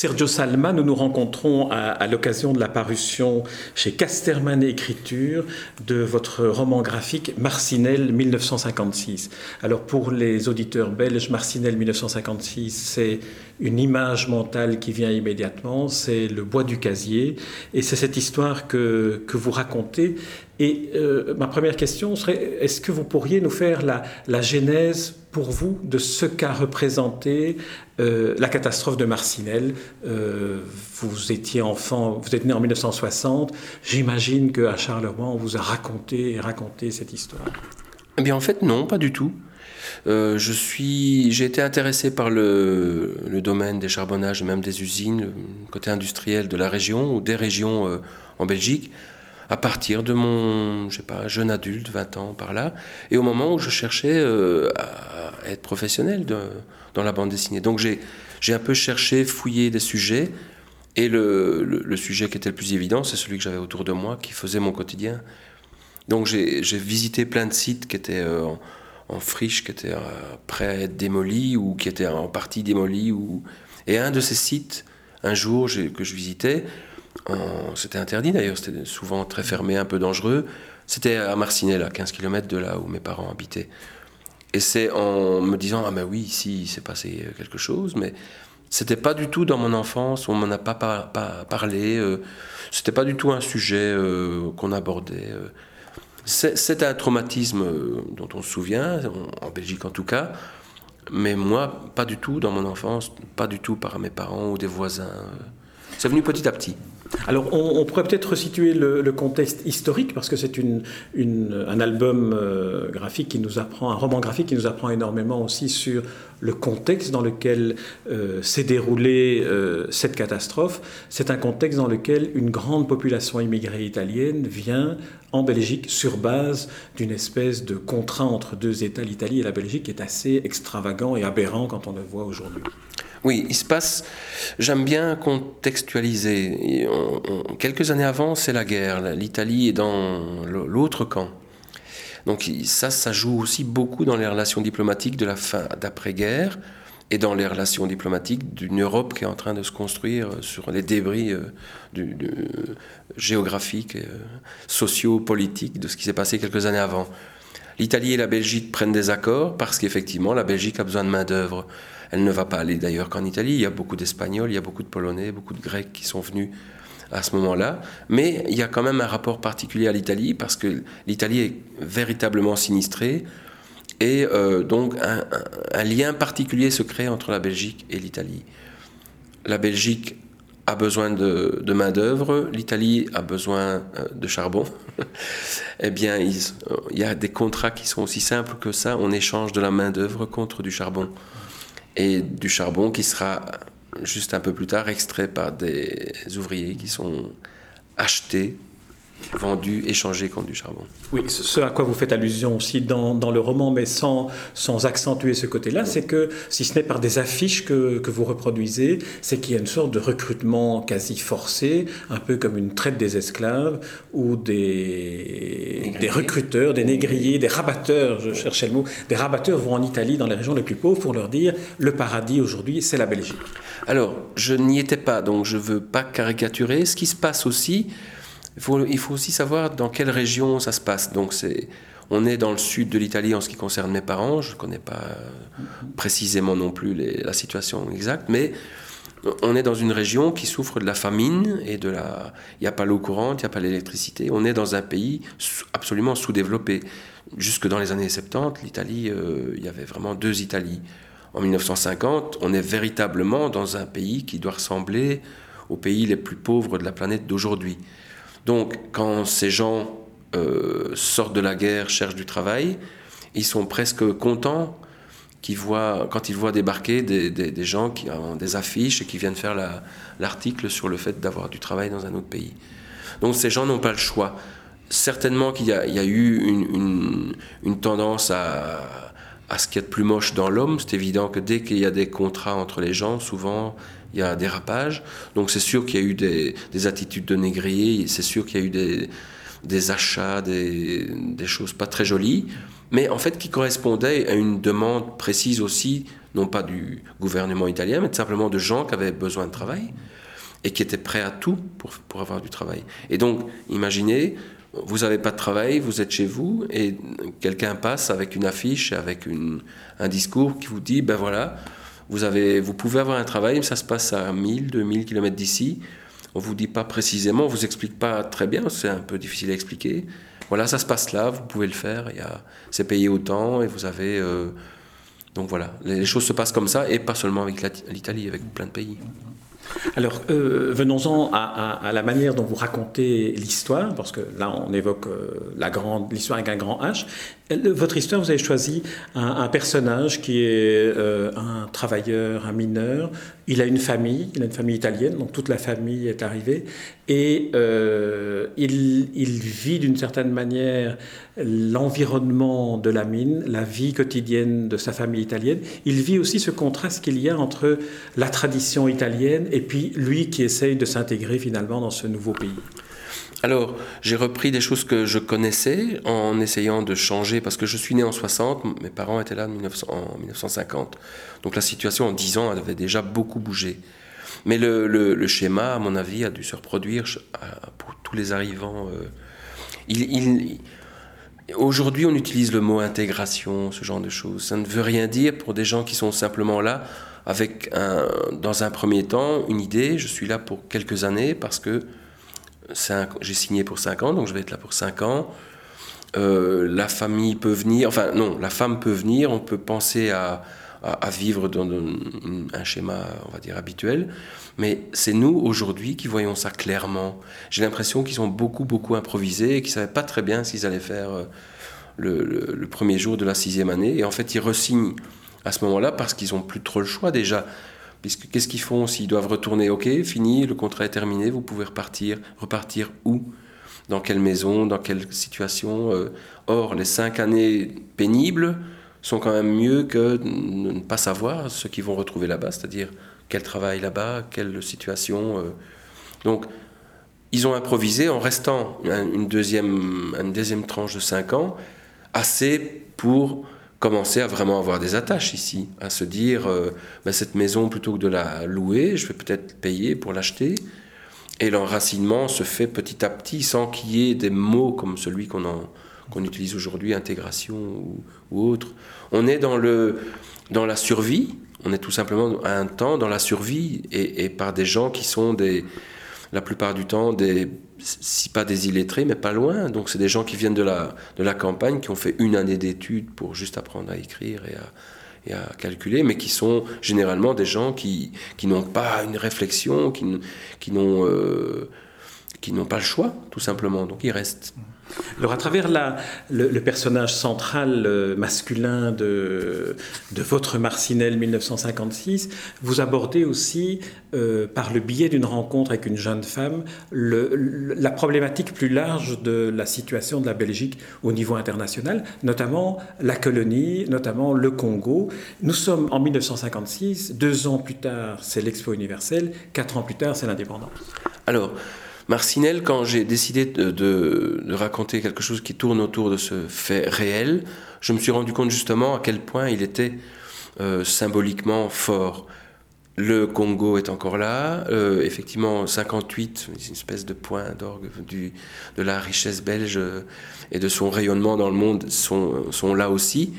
Sergio Salma, nous nous rencontrons à, l'occasion de la parution chez Casterman Écriture de votre roman graphique Marcinelle 1956. Alors pour les auditeurs belges, Marcinelle 1956, c'est une image mentale qui vient immédiatement, c'est le bois du casier, et c'est cette histoire que, que vous racontez. Et euh, ma première question serait, est-ce que vous pourriez nous faire la, la genèse pour vous de ce qu'a représenté euh, la catastrophe de Marcinelle? Euh, Vous étiez enfant, vous êtes né en 1960, j'imagine qu'à Charleroi, on vous a raconté et raconté cette histoire. Eh bien en fait non, pas du tout. J'ai été intéressé par le, domaine des charbonnages, même des usines, côté industriel de la région ou des régions en Belgique, à partir de mon, je sais pas, jeune adulte, 20 ans par là, et au moment où je cherchais euh, à être professionnel dans la bande dessinée. Donc j'ai, un peu cherché, fouillé des sujets, et le, sujet qui était le plus évident, c'est celui que j'avais autour de moi, qui faisait mon quotidien. Donc j'ai, visité plein de sites qui étaient en friche qui était euh, prêt à être démoli ou qui était en partie démoli. Ou... Et un de ces sites, un jour que je visitais, c'était interdit d'ailleurs, c'était souvent très fermé, un peu dangereux, c'était à Marcinelle, à 15 km de là où mes parents habitaient. Et c'est en me disant, ah ben oui, ici il s'est passé quelque chose, mais c'était pas du tout dans mon enfance, on m'en a pas, parlé, euh, c'était pas du tout un sujet euh, qu'on abordait. C'est un traumatisme euh, dont on se souvient, en Belgique en tout cas, mais moi, pas du tout dans mon enfance, pas du tout par mes parents ou des voisins. C'est venu petit à petit. Alors, on, pourrait peut-être resituer le, contexte historique, parce que c'est un album euh, graphique qui nous apprend, un roman graphique qui nous apprend énormément aussi sur le contexte dans lequel euh, s'est déroulée euh, cette catastrophe. C'est un contexte dans lequel une grande population immigrée italienne vient en Belgique sur base d'une espèce de contrat entre deux États, l'Italie et la Belgique, qui est assez extravagant et aberrant quand on le voit aujourd'hui. Oui, il se passe. J'aime bien contextualiser. quelques années avant, c'est la guerre. L'Italie est dans l'autre camp. Donc ça, ça joue aussi beaucoup dans les relations diplomatiques de la fin d'après-guerre et dans les relations diplomatiques d'une Europe qui est en train de se construire sur les débris euh, du, géographiques, euh, sociaux, politiques de ce qui s'est passé quelques années avant. L'Italie et la Belgique prennent des accords parce qu'effectivement, la Belgique a besoin de main-d'œuvre. Elle ne va pas aller d'ailleurs qu'en Italie. Il y a beaucoup d'Espagnols, il y a beaucoup de Polonais, beaucoup de Grecs qui sont venus à ce moment-là. Mais il y a quand même un rapport particulier à l'Italie parce que l'Italie est véritablement sinistrée. Et euh, donc un, lien particulier se crée entre la Belgique et l'Italie. La Belgique a besoin de, main-d'œuvre, l'Italie a besoin euh, de charbon. eh bien, il, il, y a des contrats qui sont aussi simples que ça. On échange de la main-d'œuvre contre du charbon et du charbon qui sera juste un peu plus tard extrait par des ouvriers qui sont achetés vendu, échangé contre du charbon. Oui, ce à quoi vous faites allusion aussi dans, dans le roman, mais sans, sans accentuer ce côté-là, c'est que si ce n'est par des affiches que, que vous reproduisez, c'est qu'il y a une sorte de recrutement quasi forcé, un peu comme une traite des esclaves, ou des, des recruteurs, des négriers, des rabatteurs, je cherchais le mot, des rabatteurs vont en Italie, dans les régions les plus pauvres, pour leur dire le paradis aujourd'hui, c'est la Belgique. Alors, je n'y étais pas, donc je ne veux pas caricaturer. Ce qui se passe aussi, il faut, aussi savoir dans quelle région ça se passe. Donc on est dans le sud de l'Italie en ce qui concerne mes parents. Je ne connais pas précisément non plus la situation exacte, mais on est dans une région qui souffre de la famine et de la. Il n'y a pas l'eau courante, il n'y a pas l'électricité. On est dans un pays absolument sous-développé. Jusque dans les années 70, l'Italie, euh, il y avait vraiment deux Italies. En 1950, on est véritablement dans un pays qui doit ressembler aux pays les plus pauvres de la planète d'aujourd'hui. Donc, quand ces gens euh, sortent de la guerre, cherchent du travail, ils sont presque contents voient, quand ils voient débarquer des, gens qui ont des affiches et qui viennent faire l'article sur le fait d'avoir du travail dans un autre pays. Donc ces gens n'ont pas le choix. Certainement qu'il y, a eu une, tendance à, ce qu'il y ait de plus moche dans l'homme. C'est évident que dès qu'il y a des contrats entre les gens, souvent il y a un dérapage. Donc c'est sûr qu'il y a eu des, attitudes de négrier, c'est sûr qu'il y a eu des, achats, des, choses pas très jolies. mais en fait qui correspondait à une demande précise aussi, non pas du gouvernement italien, mais simplement de gens qui avaient besoin de travail et qui étaient prêts à tout pour, pour avoir du travail. Et donc, imaginez, vous n'avez pas de travail, vous êtes chez vous, et quelqu'un passe avec une affiche, avec une, un discours qui vous dit, ben voilà, vous, avez, vous pouvez avoir un travail, mais ça se passe à 1000, 2000 km d'ici. On ne vous dit pas précisément, on ne vous explique pas très bien, c'est un peu difficile à expliquer. Voilà, ça se passe là, vous pouvez le faire, c'est payé autant, et vous avez... Euh, donc voilà, les choses se passent comme ça, et pas seulement avec l'Italie, avec plein de pays. Alors, euh, venons-en à, la manière dont vous racontez l'histoire, parce que là, on évoque euh, l'histoire avec un grand H. Votre histoire, vous avez choisi un, personnage qui est euh, un travailleur, un mineur. Il a une famille, il a une famille italienne, donc toute la famille est arrivée. Et euh, il, il, vit d'une certaine manière l'environnement de la mine, la vie quotidienne de sa famille italienne. Il vit aussi ce contraste qu'il y a entre la tradition italienne et puis lui qui essaye de s'intégrer finalement dans ce nouveau pays. Alors, j'ai repris des choses que je connaissais en essayant de changer, parce que je suis né en 60, mes parents étaient là en 1950. Donc la situation en 10 ans avait déjà beaucoup bougé. Mais le, schéma, à mon avis, a dû se reproduire pour tous les arrivants. Euh. Aujourd'hui, on utilise le mot intégration, ce genre de choses. Ça ne veut rien dire pour des gens qui sont simplement là avec, dans un premier temps, une idée. Je suis là pour quelques années parce que j'ai signé pour 5 ans, donc je vais être là pour 5 ans. Euh, la famille peut venir, enfin non, la femme peut venir, on peut penser à, à, vivre dans un, schéma, on va dire, habituel. Mais c'est nous, aujourd'hui, qui voyons ça clairement. J'ai l'impression qu'ils ont beaucoup, beaucoup improvisé et qu'ils ne savaient pas très bien ce qu'ils allaient faire euh, le, le, premier jour de la sixième année. Et en fait, ils ressignent à ce moment-là parce qu'ils n'ont plus trop le choix déjà. Puisque qu'est-ce qu'ils font s'ils doivent retourner? Ok, fini, le contrat est terminé, vous pouvez repartir. Repartir où? Dans quelle maison? Dans quelle situation euh, Or, les cinq années pénibles sont quand même mieux que de ne pas savoir ce qu'ils vont retrouver là-bas, c'est-à-dire quel travail là-bas, quelle situation. Euh. Donc, ils ont improvisé en restant une deuxième, une deuxième tranche de cinq ans, assez pour commencer à vraiment avoir des attaches ici, à se dire, euh, ben, cette maison, plutôt que de la louer, je vais peut-être payer pour l'acheter. Et l'enracinement se fait petit à petit sans qu'il y ait des mots comme celui qu'on qu'on utilise aujourd'hui, intégration ou, autre. On est dans, le, dans la survie, on est tout simplement à un temps dans la survie et, et par des gens qui sont des, la plupart du temps des, si pas des illettrés, mais pas loin. Donc c'est des gens qui viennent de la, de la campagne, qui ont fait une année d'études pour juste apprendre à écrire et à, et à calculer, mais qui sont généralement des gens qui, qui n'ont pas une réflexion, qui, qui n'ont euh, qui n'ont pas le choix, tout simplement. Donc ils restent. Alors à travers la, le, personnage central euh, masculin de, de votre Marcinelle 1956, vous abordez aussi, euh, par le biais d'une rencontre avec une jeune femme, le, la problématique plus large de la situation de la Belgique au niveau international, notamment la colonie, notamment le Congo. Nous sommes en 1956, deux ans plus tard c'est l'Expo universelle, quatre ans plus tard c'est l'indépendance. Alors, Marcinelle, quand j'ai décidé de, raconter quelque chose qui tourne autour de ce fait réel, je me suis rendu compte justement à quel point il était euh, symboliquement fort. Le Congo est encore là, euh, effectivement 58, une espèce de point d'orgue de la richesse belge euh, et de son rayonnement dans le monde sont, là aussi.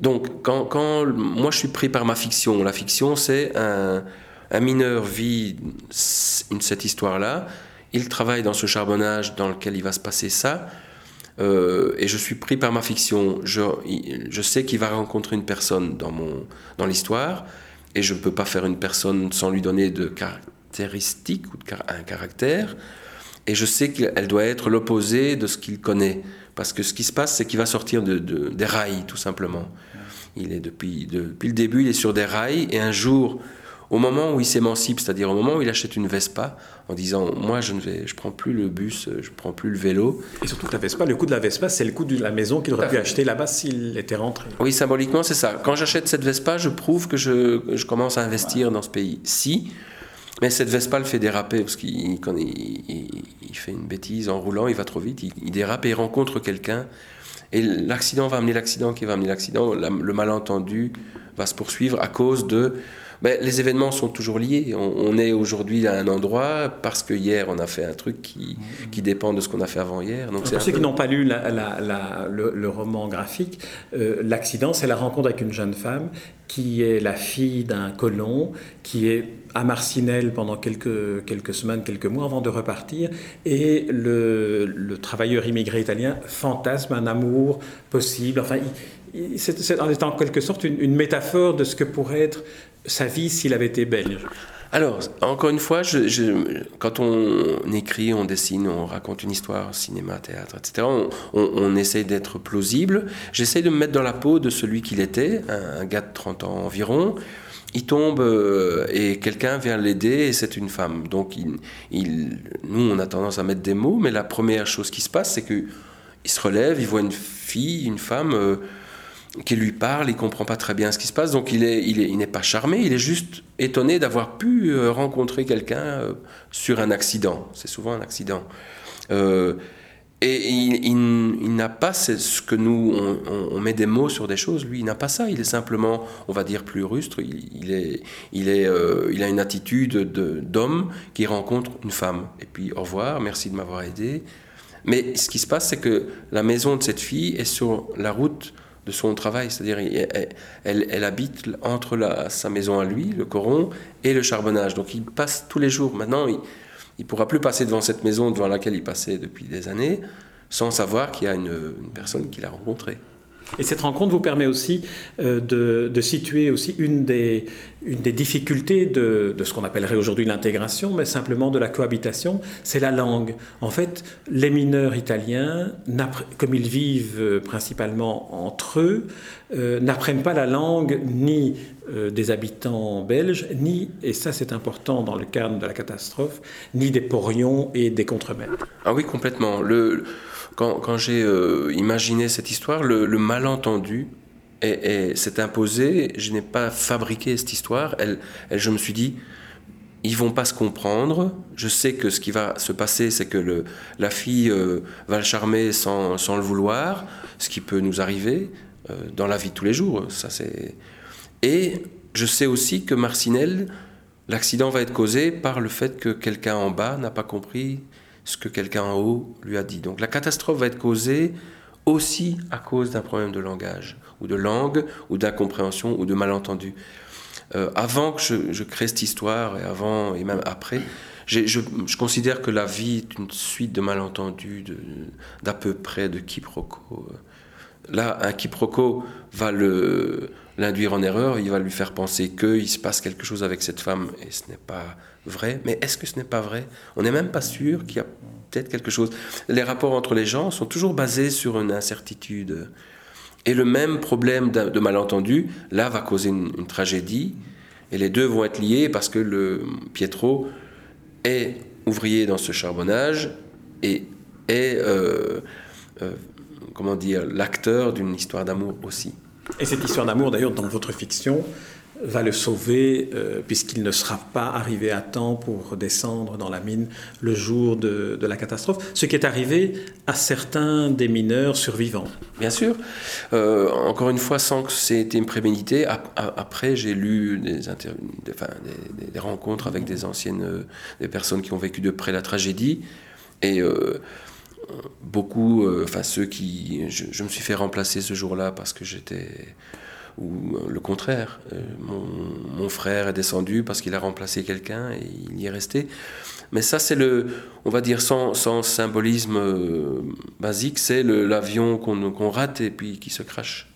Donc quand, moi je suis pris par ma fiction, la fiction c'est un, un mineur vit cette histoire-là, il travaille dans ce charbonnage dans lequel il va se passer ça, euh, et je suis pris par ma fiction. Je, je sais qu'il va rencontrer une personne dans, mon, dans l'histoire, et je ne peux pas faire une personne sans lui donner de caractéristiques ou de un caractère, et je sais qu'elle doit être l'opposé de ce qu'il connaît. Parce que ce qui se passe, c'est qu'il va sortir de, des rails, tout simplement. Il est depuis, depuis le début, il est sur des rails, et un jour, au moment où il s'émancipe, c'est-à-dire au moment où il achète une Vespa, en disant moi je ne vais, je prends plus le bus, je prends plus le vélo. Et surtout que la Vespa, le coût de la Vespa, c'est le coût de la maison qu'il aurait pu acheter là-bas s'il était rentré. Oui, symboliquement c'est ça. Quand j'achète cette Vespa, je prouve que je, je commence à investir dans ce pays. Si, mais cette Vespa le fait déraper parce qu'il il, il, fait une bêtise en roulant, il va trop vite, il, il dérape et il rencontre quelqu'un Et l'accident va amener l'accident qui va amener l'accident. Le malentendu va se poursuivre à cause de ben, les événements sont toujours liés. On, est aujourd'hui à un endroit parce que hier on a fait un truc qui, qui dépend de ce qu'on a fait avant hier. Donc Pour ceux qui n'ont pas lu le, roman graphique, euh, l'accident, c'est la rencontre avec une jeune femme qui est la fille d'un colon, qui est à Marcinelle pendant quelques, quelques semaines, quelques mois avant de repartir, et le, le travailleur immigré italien fantasme un amour possible. Enfin, c'est en quelque sorte une, métaphore de ce que pourrait être sa vie s'il avait été belge alors, encore une fois, quand on écrit, on dessine, on raconte une histoire, cinéma, théâtre, etc., on, essaye d'être plausible. J'essaye de me mettre dans la peau de celui qu'il était, un, gars de 30 ans environ. Il tombe euh, et quelqu'un vient l'aider et c'est une femme. Donc, nous, on a tendance à mettre des mots, mais la première chose qui se passe, c'est qu'il se relève, il voit une fille, une femme. Euh, qui lui parle, il comprend pas très bien ce qui se passe, donc il n'est il est, il pas charmé, il est juste étonné d'avoir pu euh, rencontrer quelqu'un euh, sur un accident. C'est souvent un accident. Euh, et il, n'a pas ce que nous, on, met des mots sur des choses, lui, il n'a pas ça, il est simplement, on va dire, plus rustre, il, est, il, est, il a une attitude d'homme qui rencontre une femme. Et puis, au revoir, merci de m'avoir aidé. Mais ce qui se passe, c'est que la maison de cette fille est sur la route son travail. C'est-à-dire, elle, elle, habite entre la, sa maison à lui, le coron, et le charbonnage. Donc il passe tous les jours. Maintenant, il ne pourra plus passer devant cette maison devant laquelle il passait depuis des années sans savoir qu'il y a une, une personne qu'il a rencontrée. Et cette rencontre vous permet aussi euh, de, situer aussi une des, difficultés de, ce qu'on appellerait aujourd'hui l'intégration, mais simplement de la cohabitation, c'est la langue. En fait, les mineurs italiens, comme ils vivent euh, principalement entre eux, euh, n'apprennent pas la langue ni des habitants belges, ni, et ça c'est important dans le cadre de la catastrophe, ni des porions et des contremaîtres. Ah oui, complètement. Quand, j'ai euh, imaginé cette histoire, le, malentendu s'est imposé. Je n'ai pas fabriqué cette histoire. Je me suis dit, ils vont pas se comprendre. Je sais que ce qui va se passer, c'est que la fille euh, va le charmer sans, le vouloir, ce qui peut nous arriver euh, dans la vie de tous les jours. Et je sais aussi que Marcinelle, l'accident va être causé par le fait que quelqu'un en bas n'a pas compris ce que quelqu'un en haut lui a dit. Donc la catastrophe va être causée aussi à cause d'un problème de langage, ou de langue, ou d'incompréhension, ou de malentendu. Euh, avant que je, crée cette histoire, et avant, et même après, je, je, considère que la vie est une suite de malentendus, d'à peu près de quiproquos. Là, un quiproquo va l'induire en erreur, il va lui faire penser qu'il se passe quelque chose avec cette femme, et ce n'est pas vrai. Mais est-ce que ce n'est pas vrai? On n'est même pas sûr qu'il y a peut-être quelque chose. Les rapports entre les gens sont toujours basés sur une incertitude. Et le même problème de malentendu, là, va causer une, tragédie. Et les deux vont être liés parce que le Pietro est ouvrier dans ce charbonnage et est, euh, euh, comment dire, l'acteur d'une histoire d'amour aussi. Et cette histoire d'amour, d'ailleurs, dans votre fiction, va le sauver euh, puisqu'il ne sera pas arrivé à temps pour descendre dans la mine le jour de, la catastrophe, ce qui est arrivé à certains des mineurs survivants. Bien sûr. Euh, encore une fois, sans que c'était prémédité, après j'ai lu des, des, rencontres avec des anciennes euh, des personnes qui ont vécu de près la tragédie et beaucoup, enfin ceux qui... je, me suis fait remplacer ce jour-là parce que j'étais ou euh, le contraire. Euh, mon, frère est descendu parce qu'il a remplacé quelqu'un et il y est resté. Mais ça, c'est le, on va dire sans, symbolisme euh, basique, c'est l'avion qu'on rate et puis qui se crache.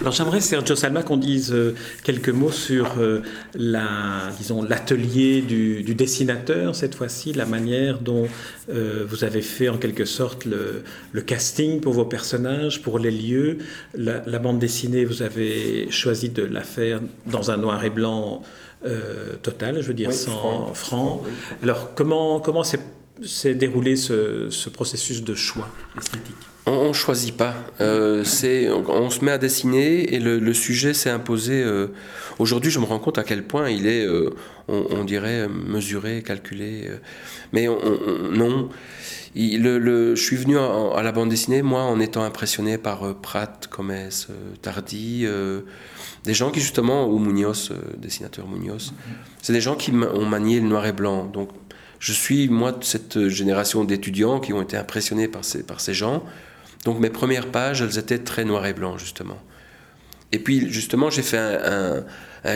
Alors j'aimerais, Sergio Salma, qu'on dise euh, quelques mots sur euh, la, disons, l'atelier du, dessinateur, cette fois-ci, la manière dont euh, vous avez fait en quelque sorte le, casting pour vos personnages, pour les lieux. La, bande dessinée, vous avez choisi de la faire dans un noir et blanc total, je veux dire, sans franc. Alors comment, comment s'est déroulé ce, processus de choix esthétique? On ne choisit pas. Euh, on, se met à dessiner et le, sujet s'est imposé. Euh, aujourd'hui, je me rends compte à quel point il est, euh, on, dirait, mesuré, calculé. mais non. je suis venu à, la bande dessinée, moi, en étant impressionné par Pratt, Comès, Tardy, des gens qui, justement, ou Munoz, dessinateur Munoz, c'est des gens qui ont manié le noir et blanc. Donc, je suis, moi, de cette génération d'étudiants qui ont été impressionnés par ces, par ces gens. Donc, mes premières pages, elles étaient très noir et blanc, justement. Et puis, justement, j'ai fait un,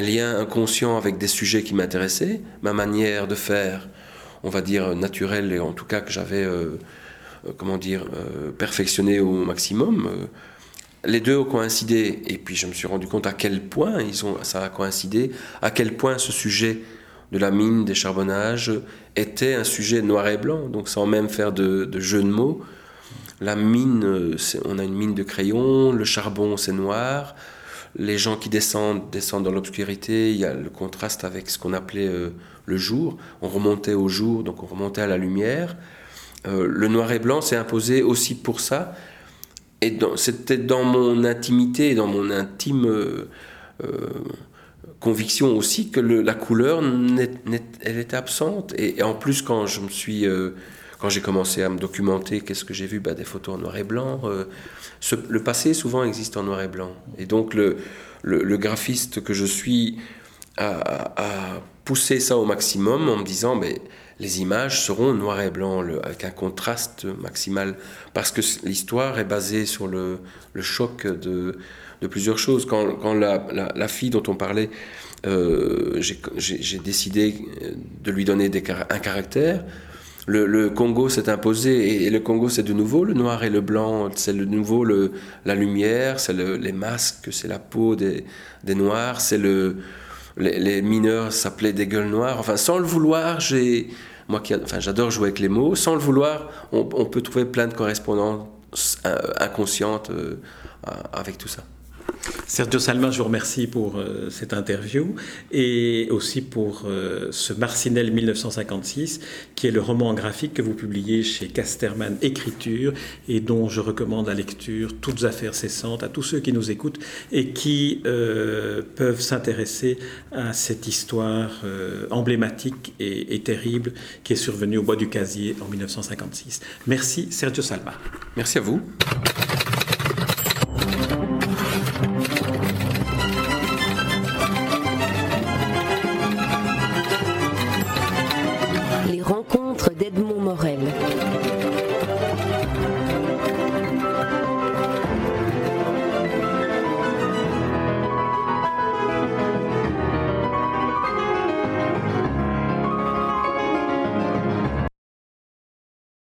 lien inconscient avec des sujets qui m'intéressaient, ma manière de faire, on va dire, naturelle, et en tout cas que j'avais, euh, euh, comment dire, euh, perfectionné au maximum. les deux ont coïncidé, et puis je me suis rendu compte à quel point ils ont, ça a coïncidé, à quel point ce sujet de la mine, des charbonnages, était un sujet noir et blanc, donc sans même faire de, de jeu de mots. La mine, on a une mine de crayon, le charbon c'est noir, les gens qui descendent descendent dans l'obscurité, il y a le contraste avec ce qu'on appelait euh, le jour, on remontait au jour, donc on remontait à la lumière. Euh, le noir et blanc s'est imposé aussi pour ça, et c'était dans mon intimité, dans mon intime... Euh, conviction aussi que la couleur, elle était absente. Et, en plus, quand je me suis, quand j'ai commencé à me documenter, qu'est-ce que j'ai vu? Bah, Des photos en noir et blanc. Euh, le passé souvent existe en noir et blanc. Et donc le, le, graphiste que je suis a, poussé ça au maximum en me disant, mais les images seront noir et blanc, avec un contraste maximal, parce que l'histoire est basée sur le, le choc de de plusieurs choses. Quand, quand la, la, fille dont on parlait, euh, j'ai décidé de lui donner des, un caractère. Le, Congo s'est imposé et, le Congo c'est de nouveau le noir et le blanc, c'est de nouveau le, la lumière, c'est les masques, c'est la peau des, des noirs, c'est le les, les mineurs s'appelaient des gueules noires. Enfin, sans le vouloir, j'ai moi qui enfin j'adore jouer avec les mots. Sans le vouloir, on, on peut trouver plein de correspondances euh, inconscientes euh, avec tout ça. Sergio Salma, je vous remercie pour euh, cette interview et aussi pour euh, ce Marcinelle 1956, qui est le roman graphique que vous publiez chez Casterman Écriture et dont je recommande la lecture, toutes affaires cessantes, à tous ceux qui nous écoutent et qui euh, peuvent s'intéresser à cette histoire emblématique et, et terrible qui est survenue au Bois du Casier en 1956. Merci Sergio Salma. Merci à vous.